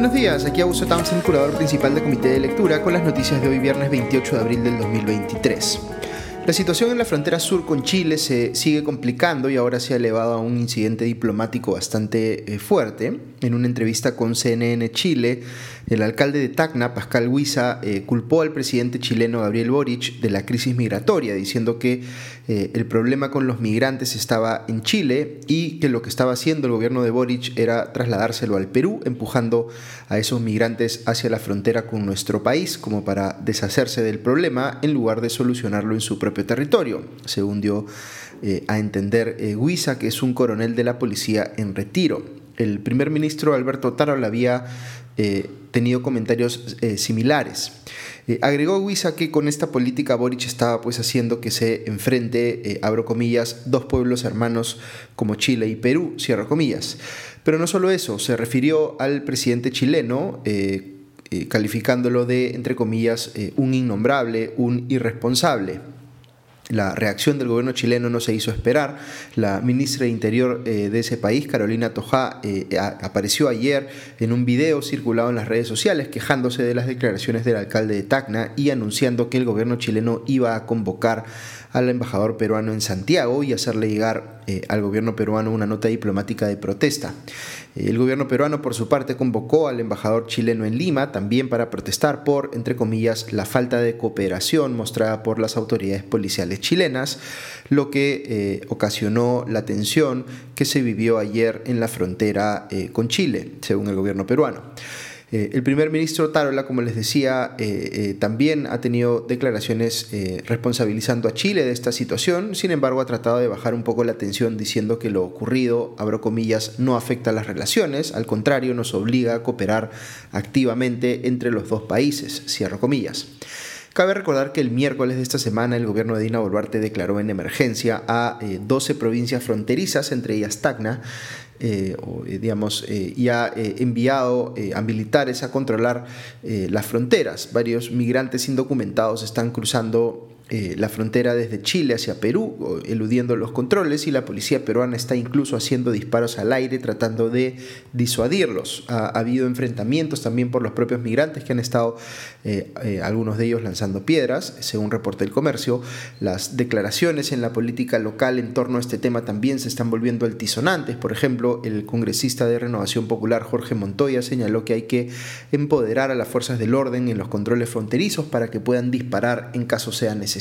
Buenos días, aquí Augusto Townsend, curador principal del Comité de Lectura, con las noticias de hoy viernes 28 de abril del 2023. La situación en la frontera sur con Chile se sigue complicando y ahora se ha elevado a un incidente diplomático bastante eh, fuerte. En una entrevista con CNN Chile, el alcalde de Tacna, Pascal Huiza, eh, culpó al presidente chileno Gabriel Boric de la crisis migratoria, diciendo que eh, el problema con los migrantes estaba en Chile y que lo que estaba haciendo el gobierno de Boric era trasladárselo al Perú, empujando a esos migrantes hacia la frontera con nuestro país como para deshacerse del problema en lugar de solucionarlo en su propio territorio, según dio eh, a entender Huiza, que es un coronel de la policía en retiro. El primer ministro Alberto Taro había eh, tenido comentarios eh, similares. Eh, agregó Huiza que con esta política Boric estaba pues haciendo que se enfrente, abro comillas, dos pueblos hermanos como Chile y Perú, cierro comillas. Pero no solo eso, se refirió al presidente chileno, calificándolo de, entre comillas, un innombrable, un irresponsable. La reacción del gobierno chileno no se hizo esperar. La ministra de Interior eh, de ese país, Carolina Tojá, eh, apareció ayer en un video circulado en las redes sociales quejándose de las declaraciones del alcalde de Tacna y anunciando que el gobierno chileno iba a convocar al embajador peruano en Santiago y hacerle llegar eh, al gobierno peruano una nota diplomática de protesta. El gobierno peruano, por su parte, convocó al embajador chileno en Lima también para protestar por, entre comillas, la falta de cooperación mostrada por las autoridades policiales chilenas, lo que eh, ocasionó la tensión que se vivió ayer en la frontera eh, con Chile, según el gobierno peruano. Eh, el primer ministro Tarola, como les decía, eh, eh, también ha tenido declaraciones responsabilizando a Chile de esta situación, sin embargo ha tratado de bajar un poco la tensión diciendo que lo ocurrido, abro comillas, no afecta a las relaciones, al contrario nos obliga a cooperar activamente entre los dos países, cierro comillas. Cabe recordar que el miércoles de esta semana el gobierno de Dina Boluarte declaró en emergencia a 12 provincias fronterizas, entre ellas Tacna, eh, eh, digamos, eh, y ha enviado a militares a controlar las fronteras. Varios migrantes indocumentados están cruzando eh, la frontera desde Chile hacia Perú, eludiendo los controles, y la policía peruana está incluso haciendo disparos al aire tratando de disuadirlos. Ha, habido enfrentamientos también por los propios migrantes que han estado, eh, eh, algunos de ellos lanzando piedras, según reporta el comercio. Las declaraciones en la política local en torno a este tema también se están volviendo altisonantes. Por ejemplo, el congresista de Renovación Popular Jorge Montoya señaló que hay que empoderar a las fuerzas del orden en los controles fronterizos para que puedan disparar en caso sea necesario.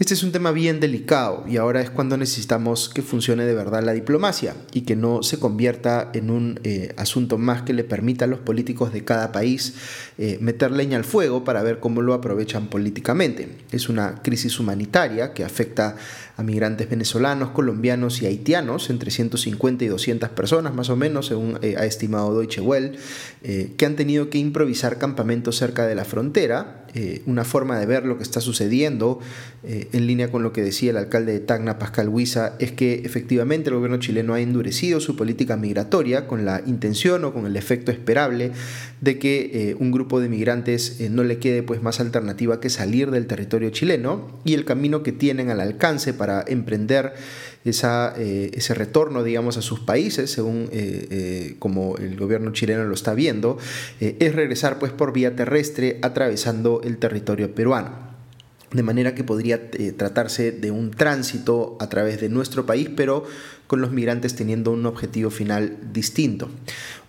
Este es un tema bien delicado y ahora es cuando necesitamos que funcione de verdad la diplomacia y que no se convierta en un eh, asunto más que le permita a los políticos de cada país eh, meter leña al fuego para ver cómo lo aprovechan políticamente. Es una crisis humanitaria que afecta a migrantes venezolanos, colombianos y haitianos, entre 150 y 200 personas más o menos, según eh, ha estimado Deutsche Welle, que han tenido que improvisar campamentos cerca de la frontera eh, una forma de ver lo que está sucediendo, eh, en línea con lo que decía el alcalde de Tacna, Pascal Huiza, es que efectivamente el gobierno chileno ha endurecido su política migratoria con la intención o con el efecto esperable de que eh, un grupo de migrantes no le quede pues más alternativa que salir del territorio chileno y el camino que tienen al alcance para emprender esa, ese retorno, digamos, a sus países, según como el gobierno chileno lo está viendo, es regresar pues por vía terrestre atravesando el territorio peruano. De manera que podría eh, tratarse de un tránsito a través de nuestro país, pero con los migrantes teniendo un objetivo final distinto.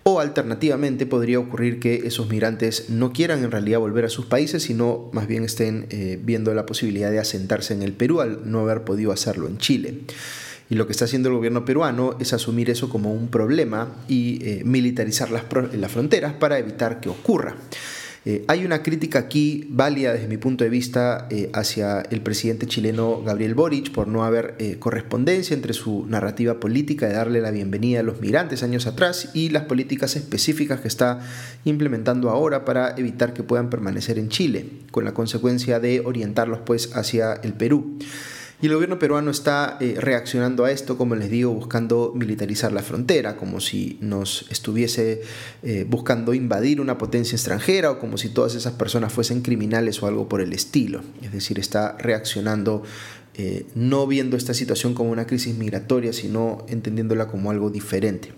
O alternativamente podría ocurrir que esos migrantes no quieran en realidad volver a sus países, sino más bien estén eh, viendo la posibilidad de asentarse en el Perú al no haber podido hacerlo en Chile. Y lo que está haciendo el gobierno peruano es asumir eso como un problema y eh, militarizar las, las fronteras para evitar que ocurra. Eh, hay una crítica aquí válida desde mi punto de vista eh, hacia el presidente chileno Gabriel Boric por no haber correspondencia entre su narrativa política de darle la bienvenida a los migrantes años atrás y las políticas específicas que está implementando ahora para evitar que puedan permanecer en Chile, con la consecuencia de orientarlos pues hacia el Perú. Y el gobierno peruano está eh, reaccionando a esto, como les digo, buscando militarizar la frontera, como si nos estuviese eh, buscando invadir una potencia extranjera o como si todas esas personas fuesen criminales o algo por el estilo. Es decir, está reaccionando eh, no viendo esta situación como una crisis migratoria, sino entendiéndola como algo diferente.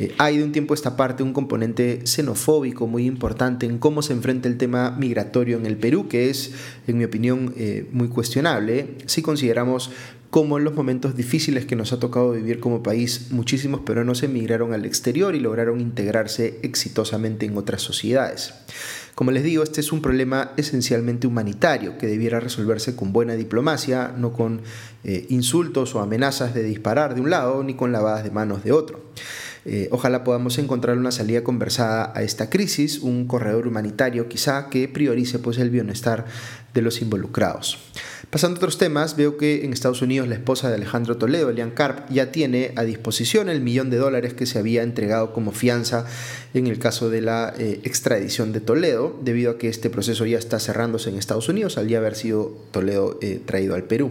Eh, hay de un tiempo a esta parte un componente xenofóbico muy importante en cómo se enfrenta el tema migratorio en el Perú, que es, en mi opinión, eh, muy cuestionable si consideramos cómo en los momentos difíciles que nos ha tocado vivir como país, muchísimos peruanos emigraron al exterior y lograron integrarse exitosamente en otras sociedades. Como les digo, este es un problema esencialmente humanitario que debiera resolverse con buena diplomacia, no con eh, insultos o amenazas de disparar de un lado ni con lavadas de manos de otro. Eh, ojalá podamos encontrar una salida conversada a esta crisis, un corredor humanitario quizá que priorice pues, el bienestar de los involucrados. Pasando a otros temas, veo que en Estados Unidos la esposa de Alejandro Toledo, Elian Karp, ya tiene a disposición el millón de dólares que se había entregado como fianza en el caso de la eh, extradición de Toledo, debido a que este proceso ya está cerrándose en Estados Unidos al ya haber sido Toledo eh, traído al Perú.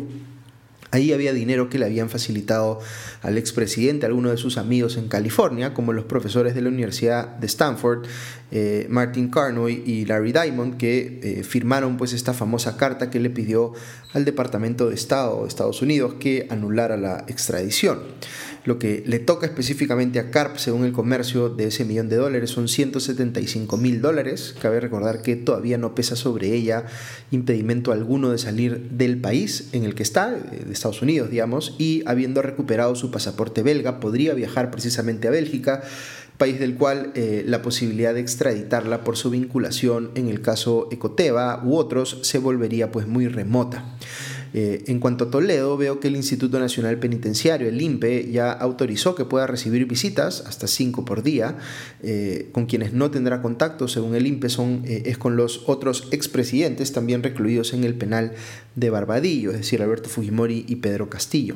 Ahí había dinero que le habían facilitado al expresidente, algunos de sus amigos en California, como los profesores de la Universidad de Stanford, eh, Martin Carnoy y Larry Diamond, que eh, firmaron pues esta famosa carta que le pidió al Departamento de Estado de Estados Unidos que anulara la extradición. Lo que le toca específicamente a CARP, según el comercio de ese millón de dólares, son 175 mil dólares. Cabe recordar que todavía no pesa sobre ella impedimento alguno de salir del país en el que está, eh, Estados Unidos, digamos, y habiendo recuperado su pasaporte belga, podría viajar precisamente a Bélgica país del cual eh, la posibilidad de extraditarla por su vinculación en el caso Ecoteva u otros se volvería pues muy remota. Eh, en cuanto a Toledo, veo que el Instituto Nacional Penitenciario, el INPE, ya autorizó que pueda recibir visitas, hasta cinco por día, eh, con quienes no tendrá contacto, según el INPE, son, eh, es con los otros expresidentes también recluidos en el penal de Barbadillo, es decir, Alberto Fujimori y Pedro Castillo.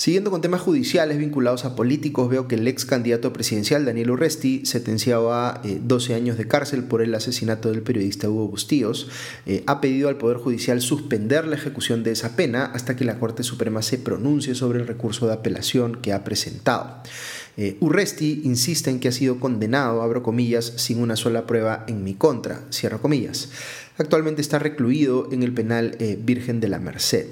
Siguiendo con temas judiciales vinculados a políticos, veo que el ex candidato presidencial Daniel Urresti, sentenciado a 12 años de cárcel por el asesinato del periodista Hugo Bustíos, eh, ha pedido al Poder Judicial suspender la ejecución de esa pena hasta que la Corte Suprema se pronuncie sobre el recurso de apelación que ha presentado. Eh, Urresti insiste en que ha sido condenado, abro comillas, sin una sola prueba en mi contra, cierro comillas. Actualmente está recluido en el penal eh, Virgen de la Merced.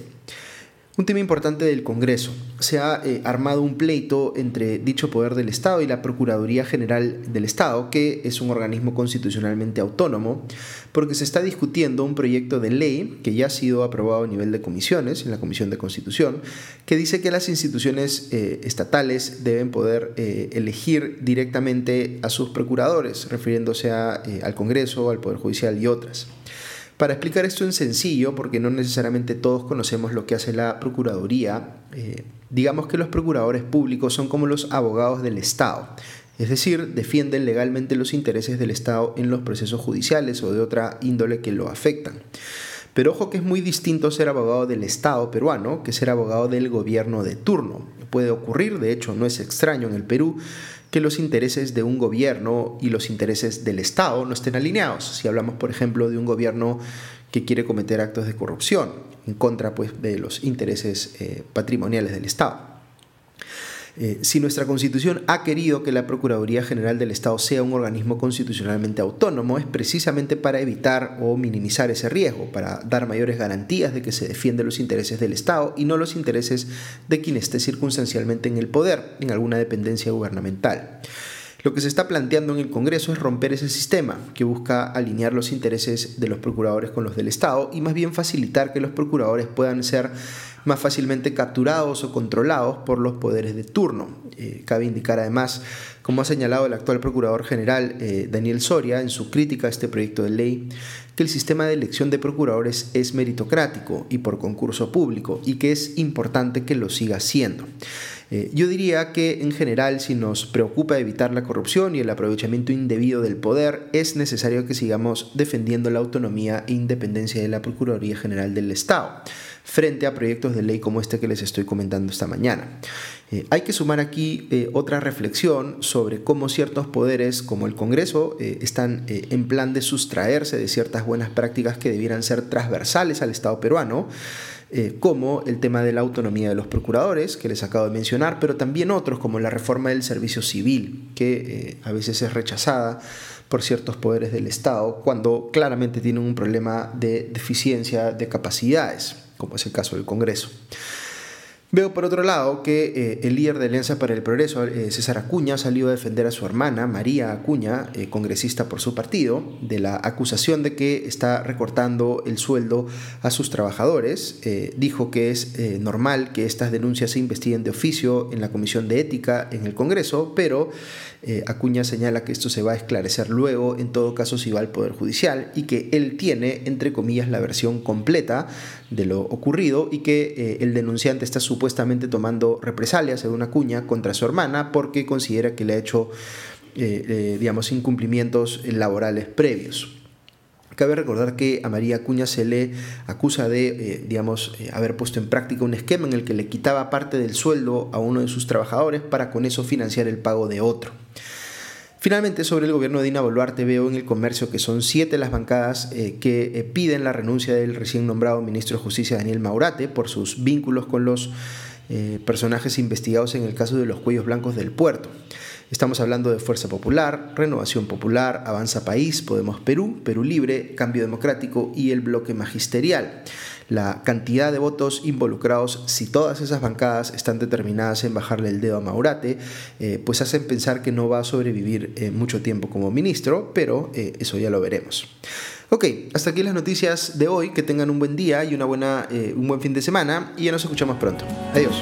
Un tema importante del Congreso. Se ha eh, armado un pleito entre dicho poder del Estado y la Procuraduría General del Estado, que es un organismo constitucionalmente autónomo, porque se está discutiendo un proyecto de ley que ya ha sido aprobado a nivel de comisiones, en la Comisión de Constitución, que dice que las instituciones eh, estatales deben poder eh, elegir directamente a sus procuradores, refiriéndose al Congreso, al Poder Judicial y otras. Para explicar esto en sencillo, porque no necesariamente todos conocemos lo que hace la Procuraduría, eh, digamos que los procuradores públicos son como los abogados del Estado, es decir, defienden legalmente los intereses del Estado en los procesos judiciales o de otra índole que lo afectan. Pero ojo que es muy distinto ser abogado del Estado peruano que ser abogado del gobierno de turno. Puede ocurrir, de hecho no es extraño en el Perú, que los intereses de un gobierno y los intereses del Estado no estén alineados. Si hablamos, por ejemplo, de un gobierno que quiere cometer actos de corrupción en contra pues, de los intereses eh, patrimoniales del Estado. Eh, si nuestra Constitución ha querido que la Procuraduría General del Estado sea un organismo constitucionalmente autónomo, es precisamente para evitar o minimizar ese riesgo, para dar mayores garantías de que se defienden los intereses del Estado y no los intereses de quien esté circunstancialmente en el poder, en alguna dependencia gubernamental. Lo que se está planteando en el Congreso es romper ese sistema que busca alinear los intereses de los procuradores con los del Estado y más bien facilitar que los procuradores puedan ser más fácilmente capturados o controlados por los poderes de turno. Eh, cabe indicar además, como ha señalado el actual Procurador General eh, Daniel Soria en su crítica a este proyecto de ley, que el sistema de elección de procuradores es meritocrático y por concurso público y que es importante que lo siga siendo. Eh, yo diría que en general si nos preocupa evitar la corrupción y el aprovechamiento indebido del poder, es necesario que sigamos defendiendo la autonomía e independencia de la Procuraduría General del Estado frente a proyectos de ley como este que les estoy comentando esta mañana. Eh, hay que sumar aquí eh, otra reflexión sobre cómo ciertos poderes como el Congreso eh, están en plan de sustraerse de ciertas buenas prácticas que debieran ser transversales al Estado peruano, como el tema de la autonomía de los procuradores, que les acabo de mencionar, pero también otros como la reforma del servicio civil, que a veces es rechazada por ciertos poderes del Estado cuando claramente tienen un problema de deficiencia de capacidades. Como es el caso del Congreso. Veo por otro lado que eh, el líder de Alianza para el Progreso, eh, César Acuña, salió a defender a su hermana, María Acuña, eh, congresista por su partido, de la acusación de que está recortando el sueldo a sus trabajadores. dijo que es normal que estas denuncias se investiguen de oficio en la Comisión de Ética en el Congreso, pero Acuña señala que esto se va a esclarecer luego, en todo caso si va al Poder Judicial, y que él tiene, entre comillas, la versión completa de lo ocurrido y que el denunciante está supuestamente tomando represalias, según Acuña, contra su hermana porque considera que le ha hecho, eh, eh, digamos, incumplimientos laborales previos. Cabe recordar que a María Acuña se le acusa de, eh, digamos, haber puesto en práctica un esquema en el que le quitaba parte del sueldo a uno de sus trabajadores para con eso financiar el pago de otro. Finalmente, sobre el gobierno de Dina Boluarte, veo en el comercio que son siete las bancadas eh, que eh, piden la renuncia del recién nombrado ministro de Justicia Daniel Maurate por sus vínculos con los eh, personajes investigados en el caso de los cuellos blancos del puerto. Estamos hablando de Fuerza Popular, Renovación Popular, Avanza País, Podemos Perú, Perú Libre, Cambio Democrático y el bloque magisterial la cantidad de votos involucrados, si todas esas bancadas están determinadas en bajarle el dedo a Maurate, eh, pues hacen pensar que no va a sobrevivir eh, mucho tiempo como ministro, pero eh, eso ya lo veremos. Ok, hasta aquí las noticias de hoy. Que tengan un buen día y una buena, un buen fin de semana y ya nos escuchamos pronto. Adiós.